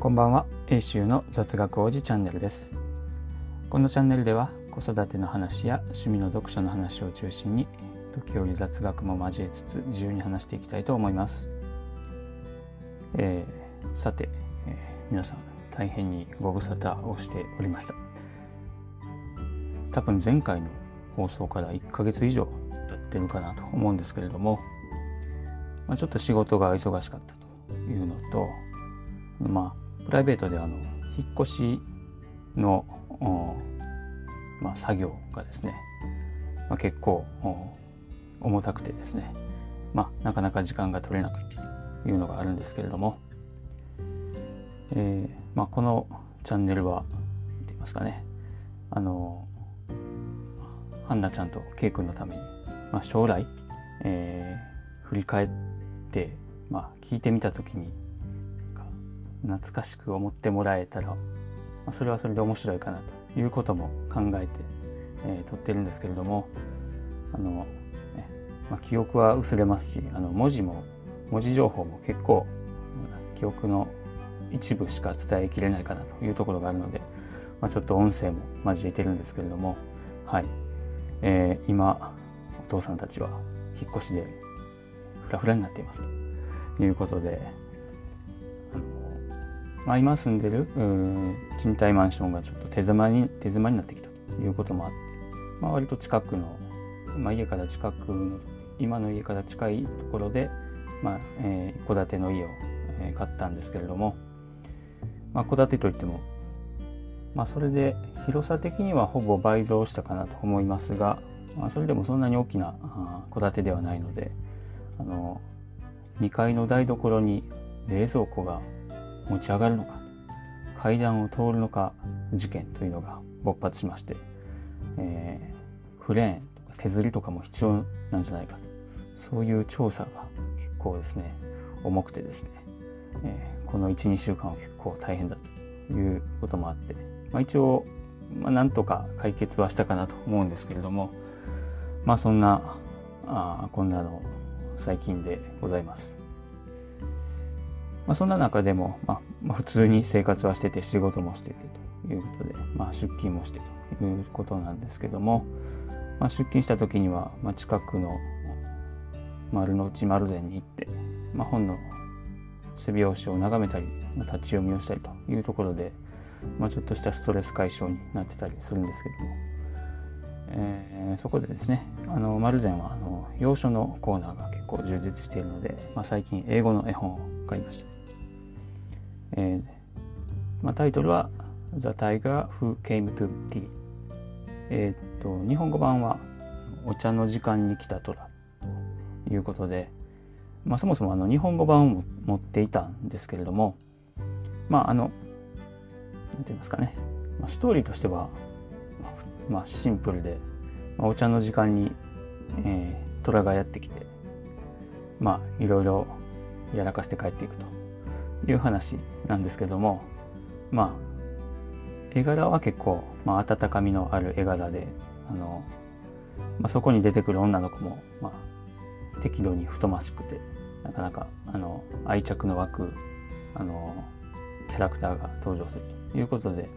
こんばんは。英州の雑学王子チャンネルです。このチャンネルでは子育ての話や趣味の読書の話を中心に時折雑学も交えつつ自由に話していきたいと思います、えー、さて、えー、皆さん大変にご無沙汰をしておりました。多分前回の放送から1ヶ月以上経ってるかなと思うんですけれども、まあ、ちょっと仕事が忙しかったというのとまあプライベートであの引っ越しの、まあ、作業がですね、まあ、結構重たくてですね、まあ、なかなか時間が取れなくてというのがあるんですけれども、えーまあ、このチャンネルは言っていますかねあのハンナちゃんとケイ君のために、まあ、将来、えー、振り返って、まあ、聞いてみた時に懐かしく思ってもらえたら、まあ、それはそれで面白いかなということも考えて、えー、撮ってるんですけれどもあの、ねまあ、記憶は薄れますしあの文字も文字情報も結構記憶の一部しか伝えきれないかなというところがあるので、まあ、ちょっと音声も交えてるんですけれども、はい。えー、今お父さんたちは引っ越しでフラフラになっていますということでまあ、今住んでる賃貸マンションがちょっと手狭に手狭になってきたということもあって、まあ、割と近くの、まあ、家から近くの今の家から近いところで、まあえー、戸建ての家を、えー、買ったんですけれども、まあ、戸建てといっても、まあ、それで広さ的にはほぼ倍増したかなと思いますが、まあ、それでもそんなに大きな戸建てではないのであの2階の台所に冷蔵庫が持ち上がるのか階段を通るのか事件というのが勃発しまして、えー、クレーンとか手釣りとかも必要なんじゃないかとそういう調査が結構ですね重くてですね、えー、この12週間は結構大変だということもあって、まあ、一応、まあ、なんとか解決はしたかなと思うんですけれどもまあそんなあこんなの最近でございます。まあ、そんな中でも、まあ、普通に生活はしてて仕事もしててということで、まあ、出勤もしてということなんですけども、まあ、出勤した時には、まあ、近くの丸の内丸善に行って、まあ、本の背表紙を眺めたり、まあ、立ち読みをしたりというところで、まあ、ちょっとしたストレス解消になってたりするんですけども、えー、そこでですねあの丸善はあの洋書のコーナーが結構充実しているので、まあ、最近英語の絵本を買いました。えーまあ、タイトルは The Tiger Who Came to Tea えっ、と日本語版はお茶の時間に来た虎ということで、まあ、そもそもあの日本語版を持っていたんですけれどもまああの何て言いますかね、まあ、ストーリーとしては、まあ、シンプルで、まあ、お茶の時間に、えー、虎がやってきてまあいろいろやらかして帰っていくと。いう話なんですけどもまあ絵柄は結構、まあ、温かみのある絵柄であの、まあ、そこに出てくる女の子も、まあ、適度に太ましくてなかなかあの愛着の湧くあのキャラクターが登場するということで、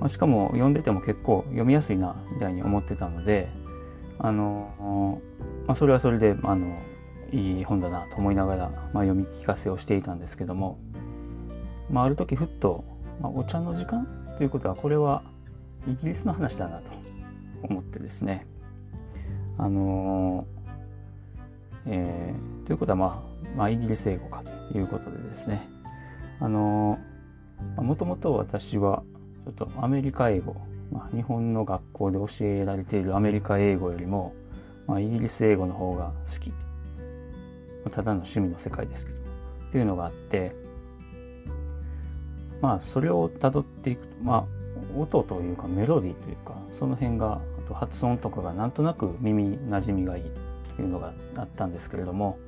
まあ、しかも読んでても結構読みやすいなみたいに思ってたのであの、まあ、それはそれであのいい本だなと思いながら、まあ、読み聞かせをしていたんですけども、まあ、ある時ふっと、まあ、お茶の時間ということはこれはイギリスの話だなと思ってですね。あのー、えー、ということは、まあ、まあイギリス英語かということでですね。あのもともと私はちょっとアメリカ英語、まあ、日本の学校で教えられているアメリカ英語よりも、まあ、イギリス英語の方が好き。ただの趣味の世界ですけどっていうのがあってまあそれをたどっていくとまあ音というかメロディーというかその辺があと発音とかがなんとなく耳なじみがいいというのがあったんですけれども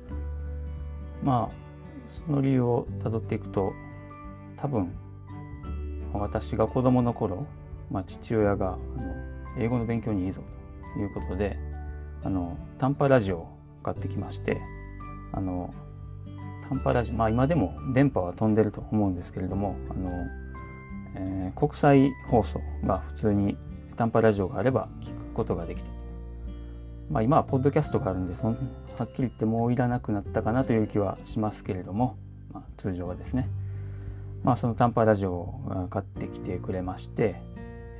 まあその理由をたどっていくと多分私が子供の頃、まあ、父親があの英語の勉強にいいぞということであの短波ラジオを買ってきましてあの短波ラジオ、まあ今でも電波は飛んでると思うんですけれども、あの、えー、国際放送が普通に短波ラジオがあれば聞くことができた。まあ今はポッドキャストがあるんで、そのはっきり言ってもういらなくなったかなという気はしますけれども、まあ、通常はですね。まあその短波ラジオを買ってきてくれまして、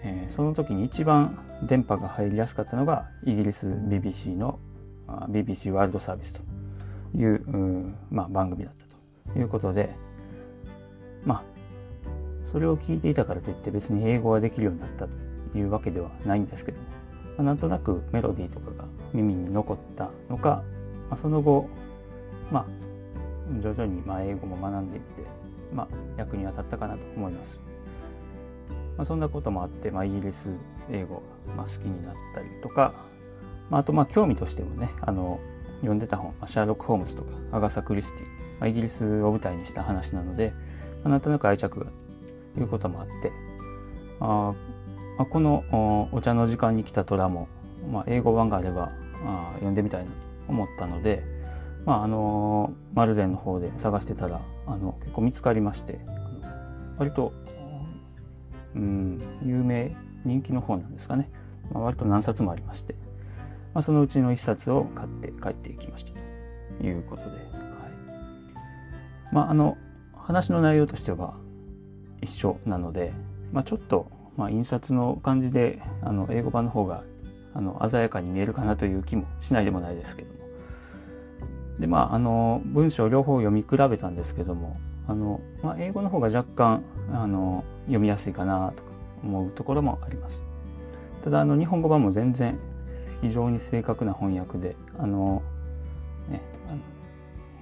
えー、その時に一番電波が入りやすかったのがイギリス BBC の BBC ワールドサービスという、うまあ、番組だったということでまあそれを聞いていたからといって別に英語ができるようになったというわけではないんですけども、まあ、なんとなくメロディーとかが耳に残ったのか、まあ、その後まあ徐々にまあ英語も学んでいって、まあ、役に立ったかなと思います。まあ、そんなこともあって、まあ、イギリス英語が、好きになったりとか、まあ、あとまあ興味としてもねあの読んでた本、シャーロック・ホームズとかアガサ・クリスティ、まあ、イギリスを舞台にした話なので、まあ、なんとなく愛着がということもあってあ、まあ、このお茶の時間に来た虎も、まあ、英語版があればあ読んでみたいなと思ったので、まああのマルゼンの方で探してたらあの結構見つかりまして割とうん有名人気の本なんですかね、まあ、割と何冊もありまして、まあ、そのうちの1冊を買って帰っていきました。ということで、はい、まああの話の内容としては一緒なので、まあ、ちょっと、まあ、印刷の感じであの英語版の方があの鮮やかに見えるかなという気もしないでもないですけども。でまああの文章両方読み比べたんですけどもあの、まあ、英語の方が若干あの読みやすいかなとか思うところもあります。ただあの日本語版も全然非常に正確な翻訳であの、ね、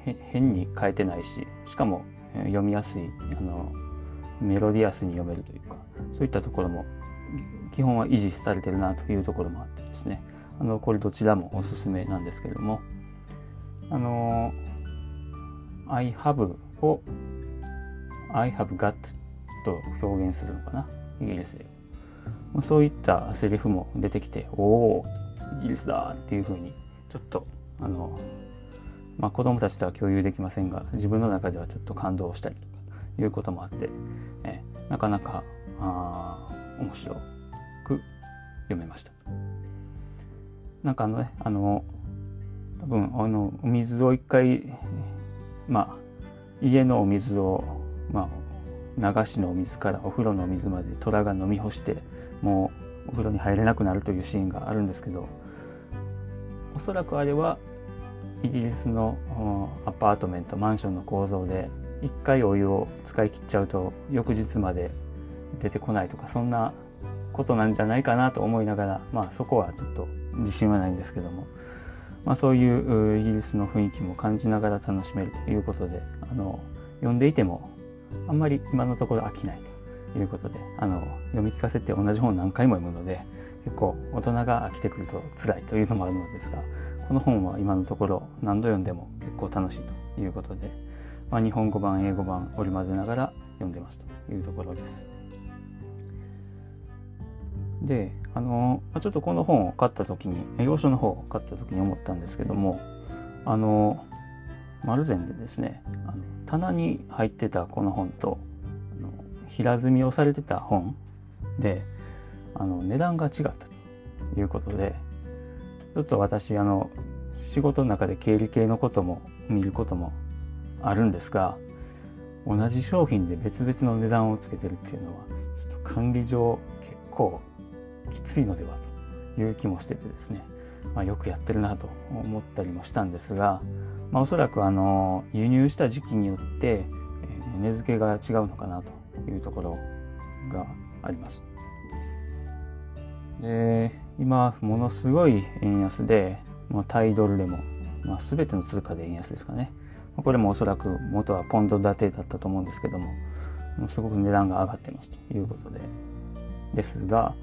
あの変に変えてないししかも読みやすいあのメロディアスに読めるというかそういったところも基本は維持されてるなというところもあってですね。あのこれどちらもおすすめなんですけれどもあの I have を I have got と表現するのかなイギリスで。そういったセリフも出てきておおイギリスだっていうふうにちょっとあのまあ子供たちとは共有できませんが自分の中ではちょっと感動したりとかいうこともあってえなかなかあ面白く読めました。なんかあのねあの多分あのお水を一回まあ家のお水をまあ流しのお水からお風呂のお水まで虎が飲み干してもうお風呂に入れなくなるというシーンがあるんですけどおそらくあれはイギリスのアパートメントマンションの構造で一回お湯を使い切っちゃうと翌日まで出てこないとかそんなことなんじゃないかなと思いながらまあそこはちょっと自信はないんですけども、まあ、そういうイギリスの雰囲気も感じながら楽しめるということであの読んでいてもあんまり今のところ飽きないということであの読み聞かせて同じ本何回も読むので結構大人が飽きてくると辛いというのもあるのですがこの本は今のところ何度読んでも結構楽しいということで、まあ、日本語版英語版織り交ぜながら読んでますというところです。であのちょっとこの本を買った時に洋書の方を買った時に思ったんですけどもあのマルゼンでですねあの棚に入ってたこの本と平積みをされてた本であの値段が違ったということでちょっと私あの仕事の中で経理系のことも見ることもあるんですが同じ商品で別々の値段をつけてるっていうのはちょっと管理上結構きついのではという気もしててですね、まあ、よくやってるなと思ったりもしたんですが、まあ、おそらくあの輸入した時期によって、値付けが違うのかなというところがあります。で今ものすごい円安で、まあ、タイドルでも、まあ、全ての通貨で円安ですかね。これもおそらく元はポンド建てだったと思うんですけどもすごく値段が上がってますということでですが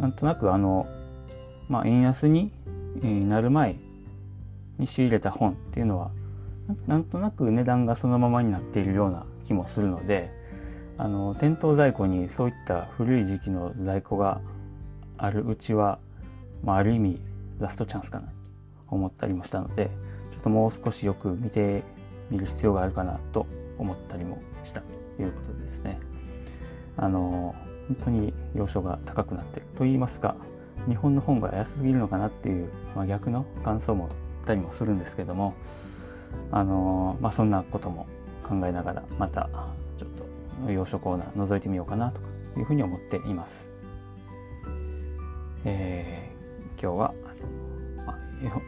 なんとなくあの、まあ、円安になる前に仕入れた本っていうのはなんとなく値段がそのままになっているような気もするのであの店頭在庫にそういった古い時期の在庫があるうちは、まあ、ある意味ラストチャンスかなと思ったりもしたのでちょっともう少しよく見て見る必要があるかなと思ったりもしたということですね。あの本当に要所が高くなってると言いますか日本の本が安すぎるのかなっていう、まあ、逆の感想も言ったりもするんですけどもあの、まあ、そんなことも考えながらまたちょっと要所コーナー覗いてみようかなというふうに思っています。えー、今日は、まあ、絵本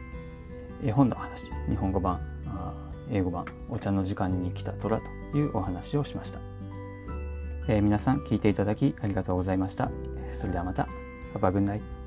絵本の話日本語版英語版お茶の時間に来た虎というお話をしました、えー、皆さん聞いていただきありがとうございました。それではまた。Have a good night